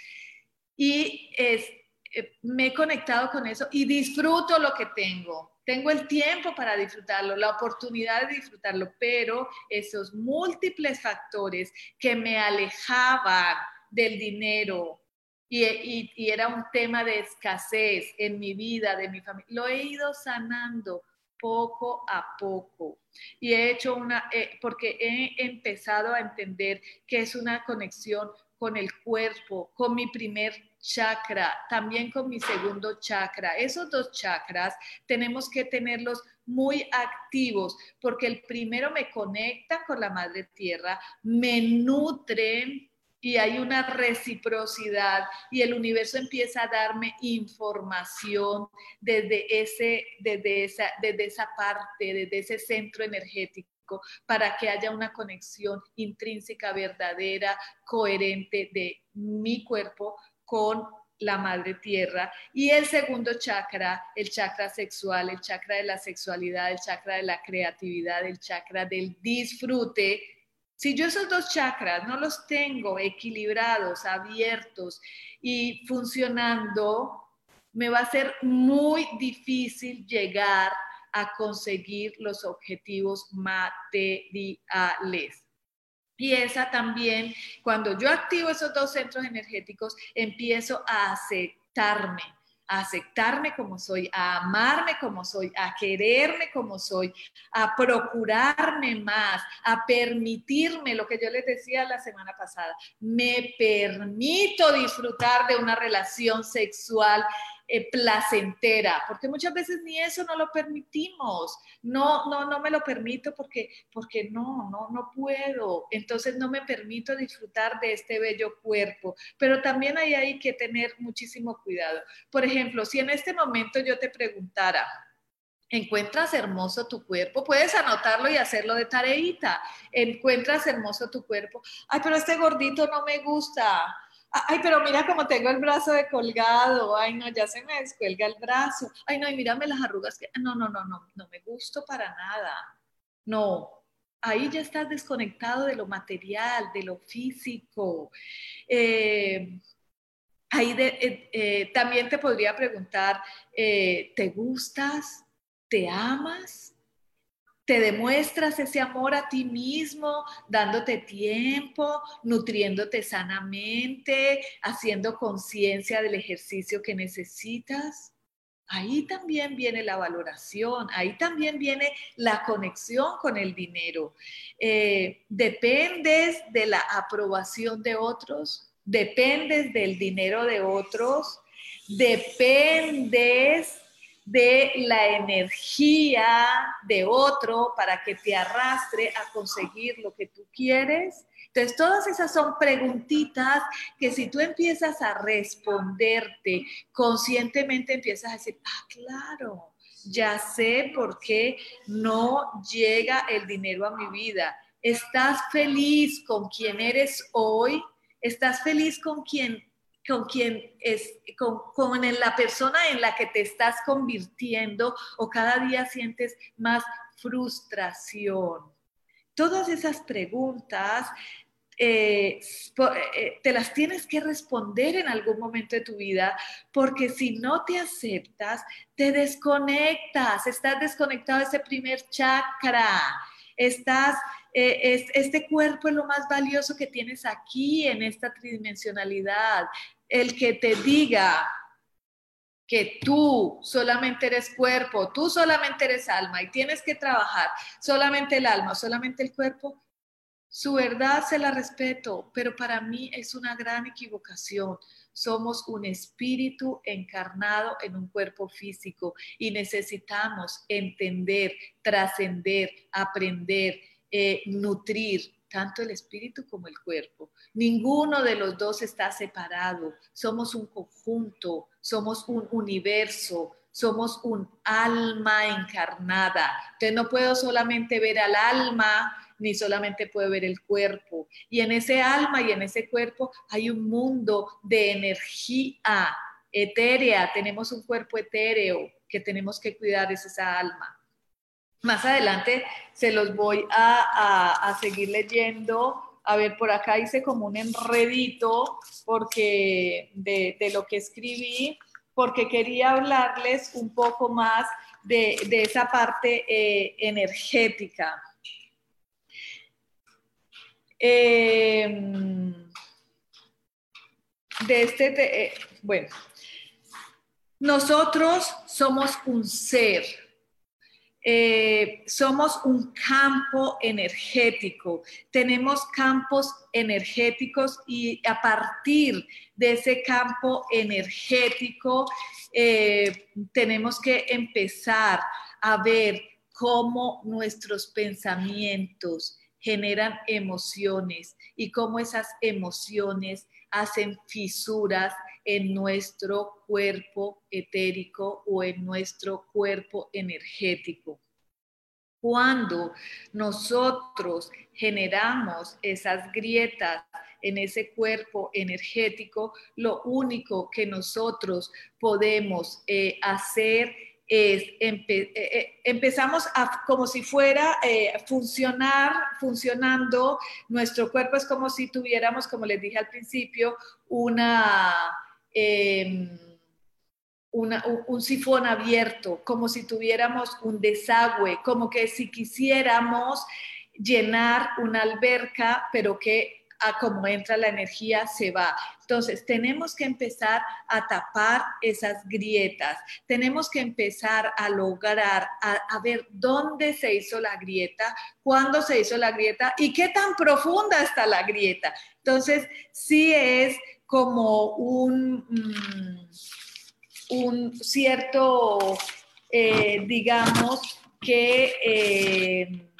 Y es, eh, me he conectado con eso y disfruto lo que tengo. Tengo el tiempo para disfrutarlo, la oportunidad de disfrutarlo, pero esos múltiples factores que me alejaban del dinero, y, era un tema de escasez en mi vida, de mi familia. Lo he ido sanando poco a poco y he hecho una, eh, porque he empezado a entender que es una conexión con el cuerpo, con mi primer chakra, también con mi segundo chakra. Esos dos chakras tenemos que tenerlos muy activos porque el primero me conecta con la madre tierra, me nutre y hay una reciprocidad y el universo empieza a darme información desde, ese, desde, esa, desde esa parte, desde ese centro energético para que haya una conexión intrínseca, verdadera, coherente de mi cuerpo con la madre tierra. Y el segundo chakra, el chakra sexual, el chakra de la sexualidad, el chakra de la creatividad, el chakra del disfrute, si yo esos dos chakras no los tengo equilibrados, abiertos y funcionando, me va a ser muy difícil llegar a conseguir los objetivos materiales. Y esa también, cuando yo activo esos dos centros energéticos, empiezo a aceptarme, a aceptarme como soy, a amarme como soy, a quererme como soy, a procurarme más, a permitirme lo que yo les decía la semana pasada. Me permito disfrutar de una relación sexual eh, placentera, porque muchas veces ni eso no lo permitimos. No, no, no me lo permito porque, porque no, no, no puedo. Entonces no me permito disfrutar de este bello cuerpo. Pero también ahí hay que tener muchísimo cuidado. Por ejemplo, si en este momento yo te preguntara, Encuentras hermoso tu cuerpo, puedes anotarlo y hacerlo de tareita. Encuentras hermoso tu cuerpo. Ay, pero este gordito no me gusta ay, pero mira cómo tengo el brazo de colgado, ay, no, ya se me descuelga el brazo, ay, no, y mírame las arrugas que, no, no, no, no, no me gusto para nada, no, ahí ya estás desconectado de lo material, de lo físico. Eh, ahí eh, eh, también te podría preguntar, ¿te gustas? ¿Te amas? Te demuestras ese amor a ti mismo, dándote tiempo, nutriéndote sanamente, haciendo conciencia del ejercicio que necesitas. Ahí también viene la valoración, ahí también viene la conexión con el dinero. Eh, dependes de la aprobación de otros, dependes del dinero de otros, dependes de la energía de otro para que te arrastre a conseguir lo que tú quieres. Entonces, todas esas son preguntitas que si tú empiezas a responderte conscientemente, empiezas a decir, ah, claro, ya sé por qué no llega el dinero a mi vida. ¿Estás feliz con quien eres hoy? ¿Estás feliz con quien con quien es, con, con la persona en la que te estás convirtiendo o cada día sientes más frustración. Todas esas preguntas eh, eh, te las tienes que responder en algún momento de tu vida, porque si no te aceptas, te desconectas, estás desconectado de ese primer chakra, estás, eh, este cuerpo es lo más valioso que tienes aquí en esta tridimensionalidad, el que te diga que tú solamente eres cuerpo, tú solamente eres alma y tienes que trabajar solamente el alma, solamente el cuerpo, su verdad se la respeto, pero para mí es una gran equivocación. Somos un espíritu encarnado en un cuerpo físico y necesitamos entender, trascender, aprender, eh, nutrir tanto el espíritu como el cuerpo. Ninguno de los dos está separado. Somos un conjunto, somos un universo, somos un alma encarnada. Entonces no puedo solamente ver al alma ni solamente puede ver el cuerpo. Y en ese alma y en ese cuerpo hay un mundo de energía etérea. Tenemos un cuerpo etéreo que tenemos que cuidar, es esa alma. Más adelante se los voy a, seguir leyendo. A ver, por acá hice como un enredito porque de, lo que escribí, porque quería hablarles un poco más de, esa parte eh, energética. Em, de este, eh, bueno, nosotros somos un ser, eh, somos un campo energético, tenemos campos energéticos y a partir de ese campo energético eh, tenemos que empezar a ver cómo nuestros pensamientos, generan emociones y cómo esas emociones hacen fisuras en nuestro cuerpo etérico o en nuestro cuerpo energético. Cuando nosotros generamos esas grietas en ese cuerpo energético, lo único que nosotros podemos eh, hacer eh, eh, empezamos a, como si fuera eh, funcionar, funcionando, nuestro cuerpo es como si tuviéramos, como les dije al principio, una, em, un sifón abierto, como si tuviéramos un desagüe, como que si quisiéramos llenar una alberca, pero que a cómo entra la energía se va. Entonces, tenemos que empezar a tapar esas grietas, tenemos que empezar a lograr, a, ver dónde se hizo la grieta, cuándo se hizo la grieta y qué tan profunda está la grieta. Entonces, sí es como un, mm, un cierto, eh, digamos, que eh,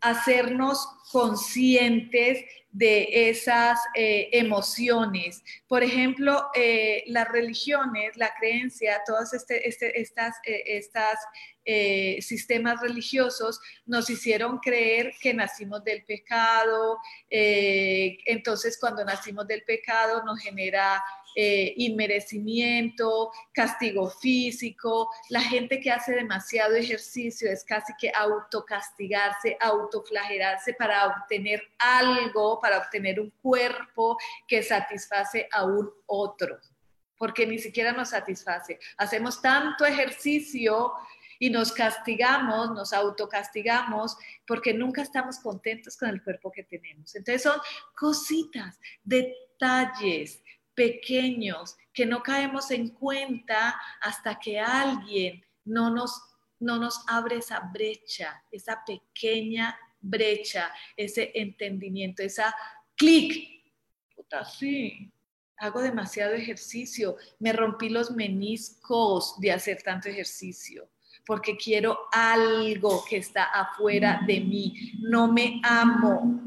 hacernos conscientes de esas eh, emociones. Por ejemplo, eh, las religiones, la creencia, todos este, este, estas, eh, estas sistemas religiosos nos hicieron creer que nacimos del pecado, entonces cuando nacimos del pecado nos genera eh, inmerecimiento, castigo físico. La gente que hace demasiado ejercicio es casi que autocastigarse, autoflagelarse para obtener algo, para obtener un cuerpo que satisface a un otro, porque ni siquiera nos satisface. Hacemos tanto ejercicio y nos castigamos, nos autocastigamos, porque nunca estamos contentos con el cuerpo que tenemos. Entonces son cositas, detalles pequeños que no caemos en cuenta hasta que alguien no nos, no nos abre esa brecha, esa pequeña brecha, ese entendimiento, esa clic. Puta, sí, hago demasiado ejercicio, me rompí los meniscos de hacer tanto ejercicio porque quiero algo que está afuera de mí. No me amo,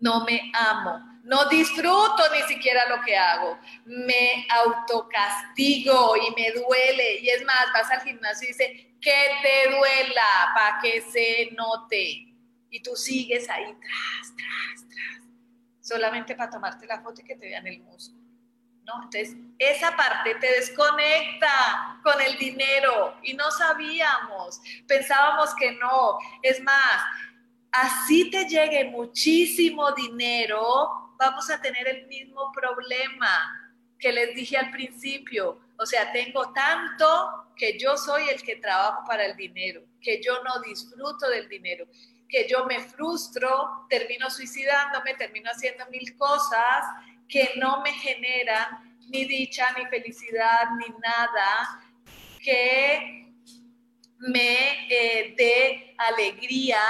no me amo no disfruto ni siquiera lo que hago, me autocastigo y me duele. Y es más, vas al gimnasio y dice, que te duela para que se note. Y tú sigues ahí, tras, tras, tras. solamente para tomarte la foto y que te vean el músculo. Entonces, esa parte te desconecta con el dinero y no sabíamos, pensábamos que no. Es más, así te llegue muchísimo dinero, vamos a tener el mismo problema que les dije al principio. O sea, tengo tanto que yo soy el que trabajo para el dinero, que yo no disfruto del dinero, que yo me frustro, termino suicidándome, termino haciendo mil cosas que no me generan ni dicha, ni felicidad, ni nada que me eh, dé alegría,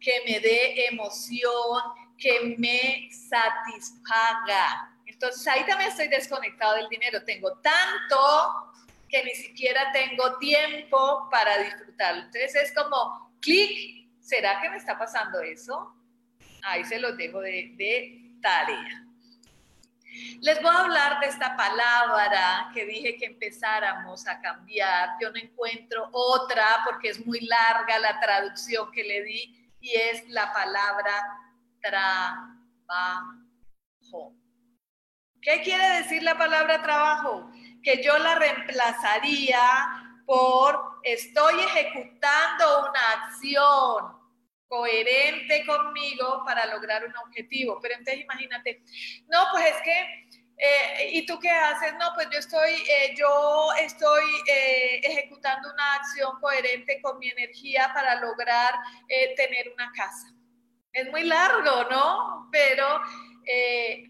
que me dé emoción, que me satisfaga. Entonces ahí también estoy desconectado del dinero. Tengo tanto que ni siquiera tengo tiempo para disfrutarlo. Entonces es como clic, ¿será que me está pasando eso? Ahí se los dejo de, de tarea. Les voy a hablar de esta palabra que dije que empezáramos a cambiar. Yo no encuentro otra porque es muy larga la traducción que le di y es la palabra trabajo. ¿Qué quiere decir la palabra trabajo? Que yo la reemplazaría por estoy ejecutando una acción coherente conmigo para lograr un objetivo. Pero entonces imagínate, no, pues es que, eh, ¿y tú qué haces? No, pues yo estoy, eh, yo estoy eh, ejecutando una acción coherente con mi energía para lograr tener una casa. Es muy largo, ¿no? Pero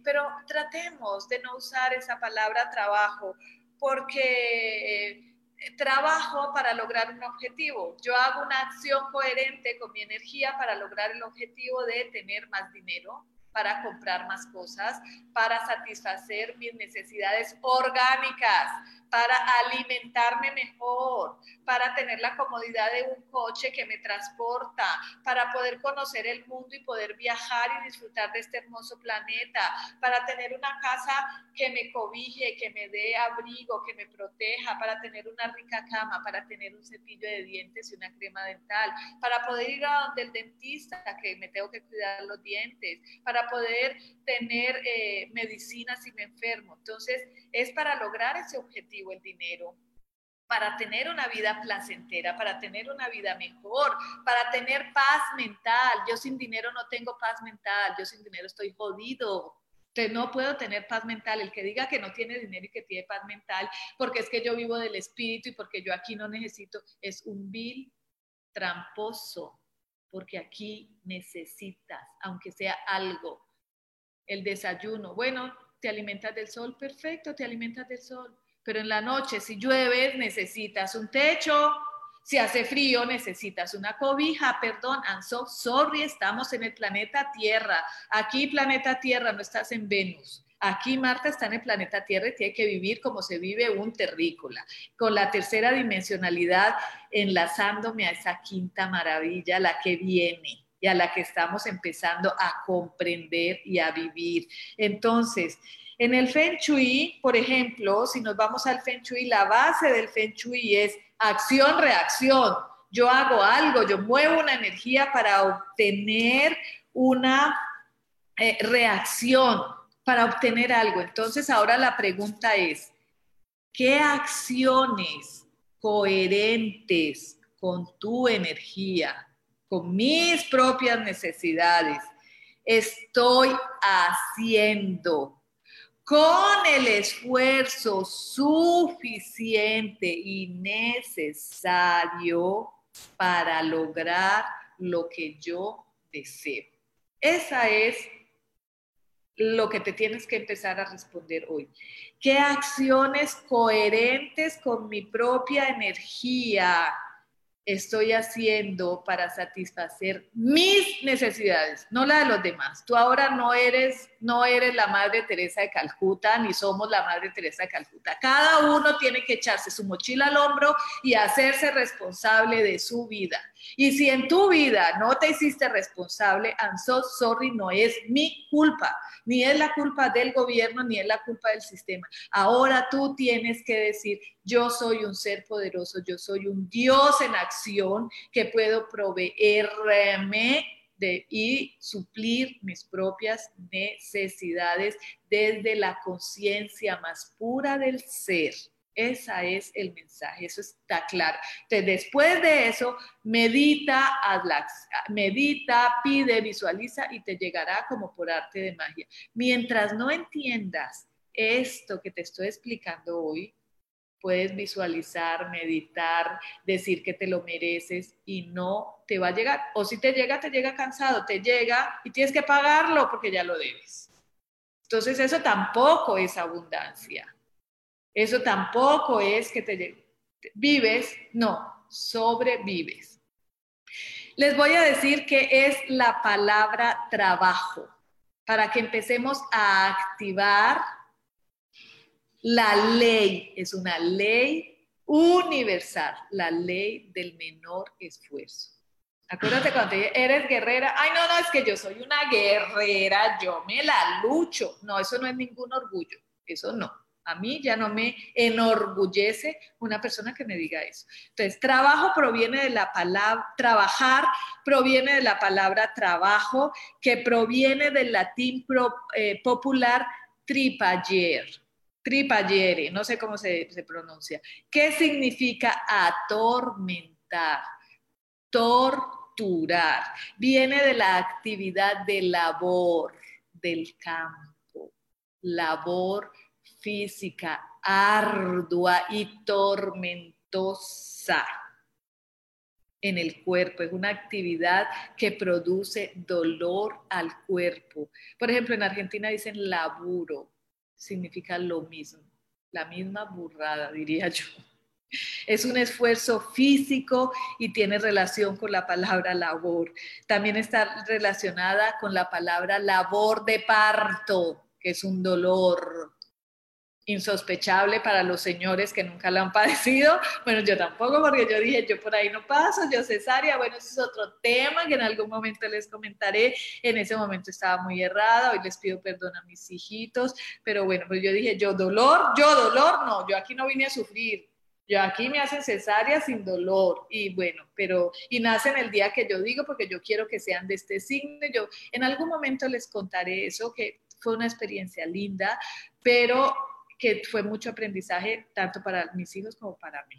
pero tratemos de no usar esa palabra trabajo, porque trabajo para lograr un objetivo. Yo hago una acción coherente con mi energía para lograr el objetivo de tener más dinero, para comprar más cosas, para satisfacer mis necesidades orgánicas, para alimentarme mejor, para tener la comodidad de un coche que me transporta, para poder conocer el mundo y poder viajar y disfrutar de este hermoso planeta, para tener una casa que me cobije, que me dé abrigo, que me proteja, para tener una rica cama, para tener un cepillo de dientes y una crema dental, para poder ir a donde el dentista, que me tengo que cuidar los dientes, para poder tener eh, medicina si me enfermo. Entonces, es para lograr ese objetivo el dinero, para tener una vida placentera, para tener una vida mejor, para tener paz mental. Yo sin dinero no tengo paz mental, yo sin dinero estoy jodido. No puedo tener paz mental. El que diga que no tiene dinero y que tiene paz mental, porque es que yo vivo del espíritu y porque yo aquí no necesito, es un vil tramposo, porque aquí necesitas, aunque sea algo, el desayuno. Bueno, te alimentas del sol, perfecto, te alimentas del sol. Pero en la noche, si llueve, necesitas un techo. Si hace frío, necesitas una cobija. Perdón, I'm so sorry, estamos en el planeta Tierra. Aquí, planeta Tierra, no estás en Venus. Aquí Marta está en el planeta Tierra y tiene que vivir como se vive un terrícola, con la tercera dimensionalidad enlazándome a esa quinta maravilla, la que viene y a la que estamos empezando a comprender y a vivir. Entonces, en el Feng Shui, por ejemplo, si nos vamos al Feng Shui, la base del Feng Shui es acción-reacción. Yo hago algo, yo muevo una energía para obtener una eh, reacción, para obtener algo. Entonces, ahora la pregunta es, ¿qué acciones coherentes con tu energía con mis propias necesidades, estoy haciendo con el esfuerzo suficiente y necesario para lograr lo que yo deseo. Esa es lo que te tienes que empezar a responder hoy. ¿Qué acciones coherentes con mi propia energía? Estoy haciendo para satisfacer mis necesidades, no la de los demás. Tú ahora no eres, no eres la Madre Teresa de Calcuta, ni somos la Madre Teresa de Calcuta. Cada uno tiene que echarse su mochila al hombro y hacerse responsable de su vida. Y si en tu vida no te hiciste responsable, I'm so sorry, no es mi culpa, ni es la culpa del gobierno, ni es la culpa del sistema. Ahora tú tienes que decir, yo soy un ser poderoso, yo soy un Dios en acción que puedo proveerme de, y suplir mis propias necesidades desde la conciencia más pura del ser. Ese es el mensaje, eso está claro. Entonces, después de eso, medita, medita, pide, visualiza y te llegará como por arte de magia. Mientras no entiendas esto que te estoy explicando hoy, puedes visualizar, meditar, decir que te lo mereces y no te va a llegar. O si te llega, te llega cansado, te llega y tienes que pagarlo porque ya lo debes. Entonces eso tampoco es abundancia. Eso tampoco es que te vives, no, sobrevives. Les voy a decir que es la palabra trabajo para que empecemos a activar la ley. Es una ley universal, la ley del menor esfuerzo. Acuérdate cuando eres guerrera, ay no, no, es que yo soy una guerrera, yo me la lucho. No, eso no es ningún orgullo, eso no. A mí ya no me enorgullece una persona que me diga eso. Entonces, trabajo proviene de la palabra, trabajar proviene de la palabra trabajo, que proviene del latín eh, popular tripayer, tripayere, no sé cómo se, se pronuncia. ¿Qué significa atormentar? Torturar. Viene de la actividad de labor del campo, labor física ardua y tormentosa en el cuerpo, es una actividad que produce dolor al cuerpo. Por ejemplo, en Argentina dicen laburo, significa lo mismo, la misma burrada, diría yo. Es un esfuerzo físico y tiene relación con la palabra labor. También está relacionada con la palabra labor de parto, que es un dolor insospechable para los señores que nunca lo han padecido. Bueno, yo tampoco, porque yo dije, yo por ahí no paso, yo cesárea, bueno, ese es otro tema que en algún momento les comentaré. En ese momento estaba muy errada, hoy les pido perdón a mis hijitos, pero bueno, pues yo dije, yo dolor, yo dolor, no, yo aquí no vine a sufrir. Yo aquí me hacen cesárea sin dolor y bueno, pero y nacen el día que yo digo porque yo quiero que sean de este signo. Yo en algún momento les contaré eso que fue una experiencia linda, pero que fue mucho aprendizaje tanto para mis hijos como para mí.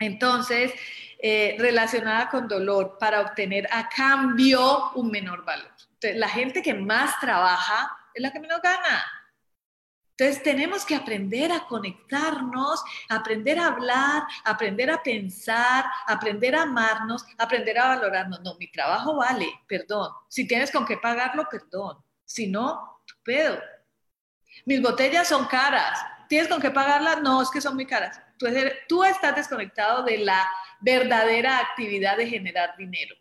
Entonces, eh, relacionada con dolor para obtener a cambio un menor valor. La gente que más trabaja es la que menos gana. Entonces tenemos que aprender a conectarnos, aprender a hablar, aprender a pensar, aprender a amarnos, aprender a valorarnos. No, mi trabajo vale, perdón. Si tienes con qué pagarlo, perdón. Si no, pedo. Mis botellas son caras. ¿Tienes con qué pagarlas? No, es que son muy caras. Tú, estás desconectado de la verdadera actividad de generar dinero.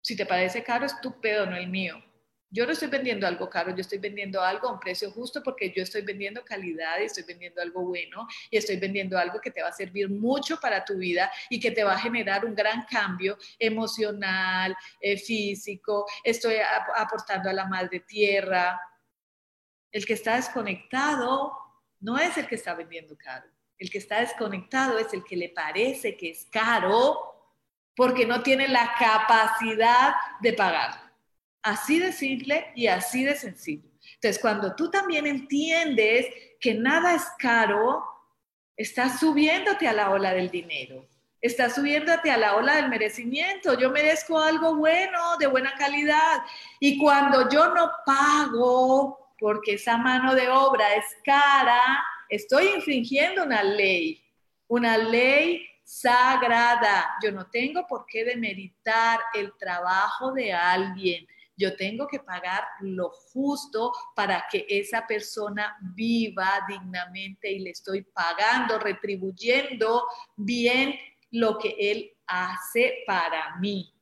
Si te parece caro, es tu pedo, no el mío. Yo no estoy vendiendo algo caro, yo estoy vendiendo algo a un precio justo porque yo estoy vendiendo calidad y estoy vendiendo algo bueno y estoy vendiendo algo que te va a servir mucho para tu vida y que te va a generar un gran cambio emocional, eh, físico. Estoy aportando a la madre tierra, el que está desconectado no es el que está vendiendo caro. El que está desconectado es el que le parece que es caro porque no tiene la capacidad de pagar. Así de simple y así de sencillo. Entonces, cuando tú también entiendes que nada es caro, estás subiéndote a la ola del dinero. Estás subiéndote a la ola del merecimiento. Yo merezco algo bueno, de buena calidad. Y cuando yo no pago porque esa mano de obra es cara, estoy infringiendo una ley, una ley sagrada. Yo no tengo por qué demeritar el trabajo de alguien. Yo tengo que pagar lo justo para que esa persona viva dignamente y le estoy pagando, retribuyendo bien lo que él hace para mí.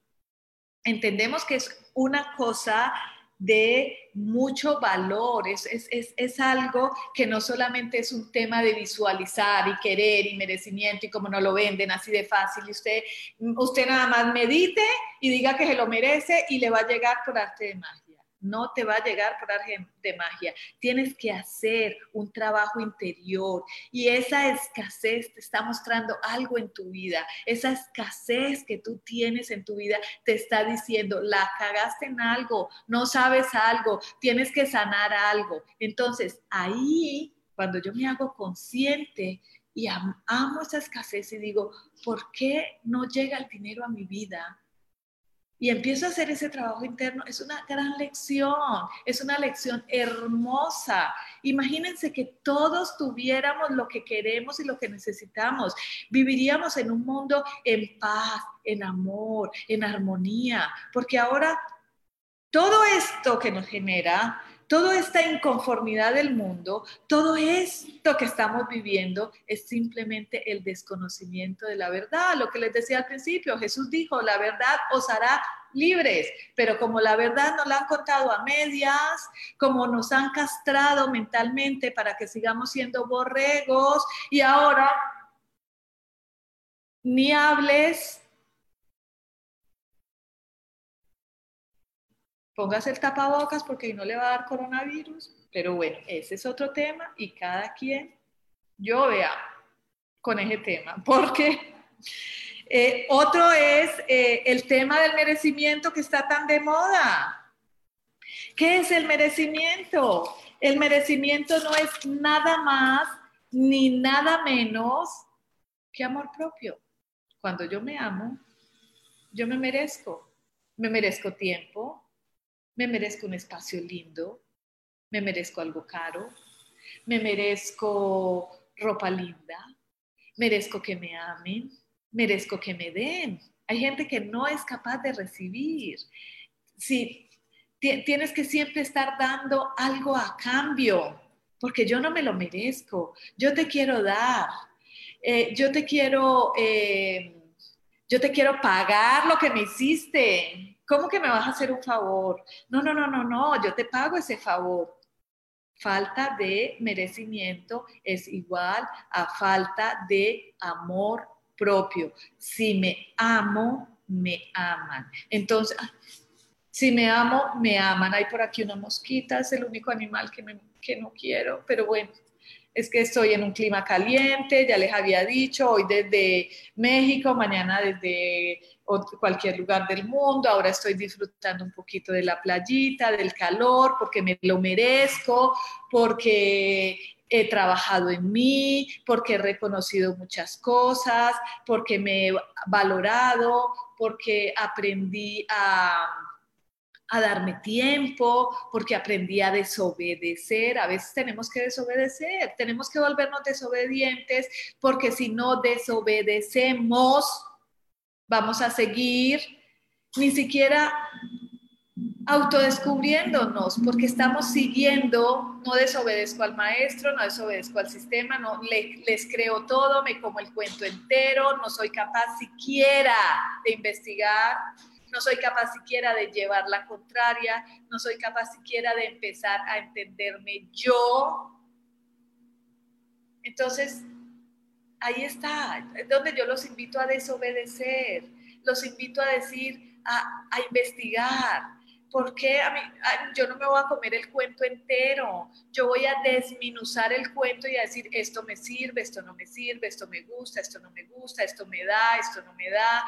Entendemos que es una cosa de mucho valor, es, es, algo que no solamente es un tema de visualizar y querer y merecimiento y como no lo venden así de fácil, y usted, usted nada más medite y diga que se lo merece y le va a llegar por arte de magia. No te va a llegar por arte de magia. Tienes que hacer un trabajo interior y esa escasez te está mostrando algo en tu vida. Esa escasez que tú tienes en tu vida te está diciendo, la cagaste en algo, no sabes algo, tienes que sanar algo. Entonces, ahí, cuando yo me hago consciente y amo esa escasez y digo, ¿por qué no llega el dinero a mi vida? Y empiezo a hacer ese trabajo interno, es una gran lección, es una lección hermosa. Imagínense que todos tuviéramos lo que queremos y lo que necesitamos. Viviríamos en un mundo en paz, en amor, en armonía, porque ahora todo esto que nos genera Toda esta inconformidad del mundo, todo esto que estamos viviendo es simplemente el desconocimiento de la verdad. Lo que les decía al principio, Jesús dijo, la verdad os hará libres, pero como la verdad nos la han contado a medias, como nos han castrado mentalmente para que sigamos siendo borregos y ahora ni hables póngase el tapabocas porque no le va a dar coronavirus, pero bueno, ese es otro tema y cada quien, yo vea con ese tema, porque eh, otro es eh, el tema del merecimiento que está tan de moda. ¿Qué es el merecimiento? El merecimiento no es nada más ni nada menos que amor propio. Cuando yo me amo, yo me merezco. Me merezco tiempo, me merezco un espacio lindo, me merezco algo caro, me merezco ropa linda, merezco que me amen, merezco que me den. Hay gente que no es capaz de recibir. Si tienes que siempre estar dando algo a cambio, porque yo no me lo merezco. Yo te quiero dar. Eh, yo te quiero, eh, yo te quiero pagar lo que me hiciste. ¿Cómo que me vas a hacer un favor? No, no, no, no, no, yo te pago ese favor. Falta de merecimiento es igual a falta de amor propio. Si me amo, me aman. Entonces, si me amo, me aman. Hay por aquí una mosquita, es el único animal que, que no quiero, pero bueno, es que estoy en un clima caliente, ya les había dicho, hoy desde México, mañana desde cualquier lugar del mundo, ahora estoy disfrutando un poquito de la playita, del calor, porque me lo merezco, porque he trabajado en mí, porque he reconocido muchas cosas, porque me he valorado, porque aprendí a a darme tiempo, porque aprendí a desobedecer. A veces tenemos que desobedecer, tenemos que volvernos desobedientes, porque si no desobedecemos, vamos a seguir ni siquiera autodescubriéndonos, porque estamos siguiendo, no desobedezco al maestro, no desobedezco al sistema, no les creo todo, me como el cuento entero, no soy capaz siquiera de investigar, no soy capaz siquiera de llevar la contraria, no soy capaz siquiera de empezar a entenderme yo. Entonces, ahí está, donde yo los invito a desobedecer, los invito a decir, a, investigar, ¿por qué a mí, yo no me voy a comer el cuento entero? Yo voy a desminuzar el cuento y a decir, esto me sirve, esto no me sirve, esto me gusta, esto no me gusta, esto me da, esto no me da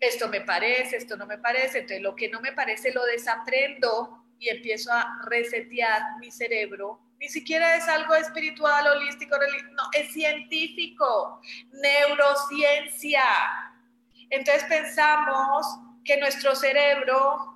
esto me parece, esto no me parece, entonces lo que no me parece lo desaprendo y empiezo a resetear mi cerebro. Ni siquiera es algo espiritual, holístico, no, es científico, neurociencia. Entonces pensamos que nuestro cerebro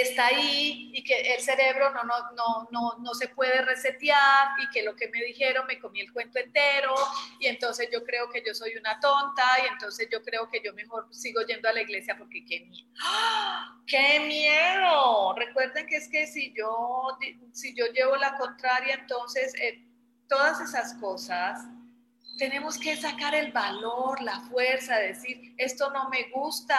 está ahí y que el cerebro no, no, no, no, no se puede resetear y que lo que me dijeron me comí el cuento entero y entonces yo creo que yo soy una tonta y entonces yo creo que yo mejor sigo yendo a la iglesia porque qué miedo. ¡Ah! ¡Qué miedo! Recuerden que es que si yo, si yo llevo la contraria, entonces eh, todas esas cosas tenemos que sacar el valor, la fuerza, decir, esto no me gusta,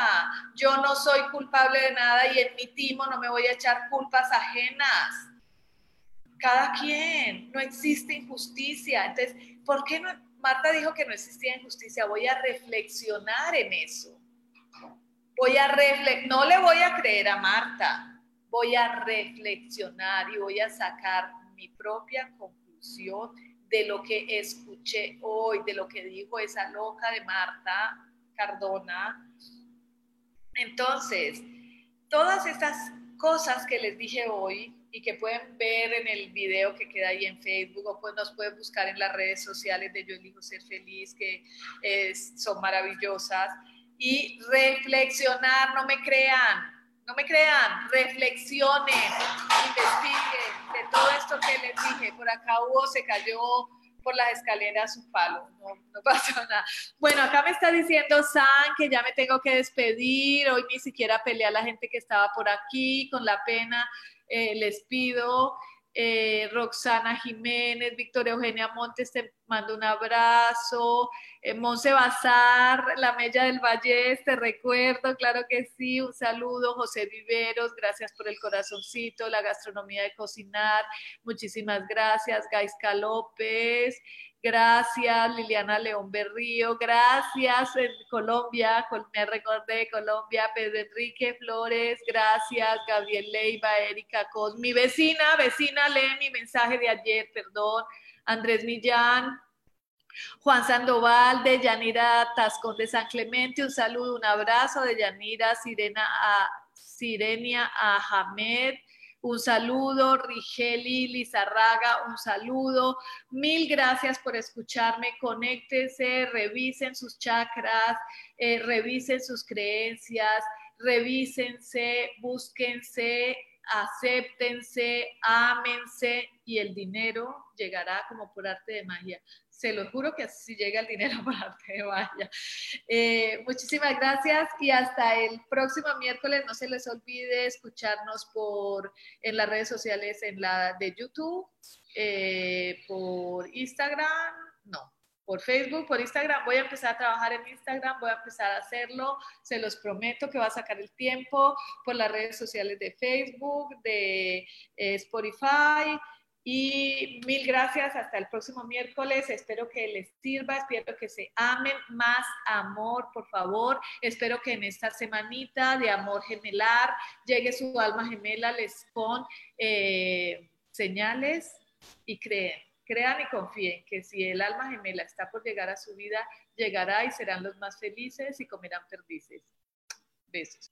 yo no soy culpable de nada y en mi timo no me voy a echar culpas ajenas. Cada quien, no existe injusticia. Entonces, ¿por qué no? Marta dijo que no existía injusticia, voy a reflexionar en eso. Voy a reflexionar, no le voy a creer a Marta, voy a reflexionar y voy a sacar mi propia conclusión de lo que escuché hoy, de lo que dijo esa loca de Marta Cardona. Entonces, todas estas cosas que les dije hoy y que pueden ver en el video que queda ahí en Facebook o pues nos pueden buscar en las redes sociales de Yo elijo ser feliz, que son maravillosas, y reflexionar, no me crean, no me crean, reflexionen, investiguen de todo esto que les dije. Por acá hubo, se cayó por las escaleras un palo, no, no pasó nada. Bueno, acá me está diciendo San que ya me tengo que despedir, hoy ni siquiera peleé a la gente que estaba por aquí, con la pena eh, les pido. Eh, Roxana Jiménez, Victoria Eugenia Montes, te mando un abrazo. Eh, Monse Bazar, La Mella del Valle, te recuerdo, claro que sí, un saludo. José Viveros, gracias por el corazoncito, la gastronomía de cocinar, muchísimas gracias. Gaisca López, Gracias, Liliana León Berrío. Gracias, en Colombia, me recordé Colombia, Pedro Enrique Flores. Gracias, Gabriel Leiva, Erika Cos. Mi vecina, vecina, lee mi mensaje de ayer, perdón. Andrés Millán, Juan Sandoval de Yanira Tascón de San Clemente, un saludo, un abrazo de Yanira Sirena a Sirenia a un saludo, Rigeli Lizarraga, un saludo. Mil gracias por escucharme. Conéctense, revisen sus chakras, eh, revisen sus creencias, revísense, búsquense, acéptense, ámense y el dinero llegará como por arte de magia se lo juro que así llega el dinero para que vaya. Eh, muchísimas gracias y hasta el próximo miércoles. No se les olvide escucharnos por en las redes sociales, en la de YouTube, eh, por Instagram, no, por Facebook, por Instagram. Voy a empezar a trabajar en Instagram, voy a empezar a hacerlo. Se los prometo que va a sacar el tiempo por las redes sociales de Facebook, de eh, Spotify. Y mil gracias, hasta el próximo miércoles. Espero que les sirva, espero que se amen más amor, por favor. Espero que en esta semanita de amor gemelar llegue su alma gemela, les con eh, señales y creen. Crean y confíen que si el alma gemela está por llegar a su vida, llegará y serán los más felices y comerán perdices. Besos.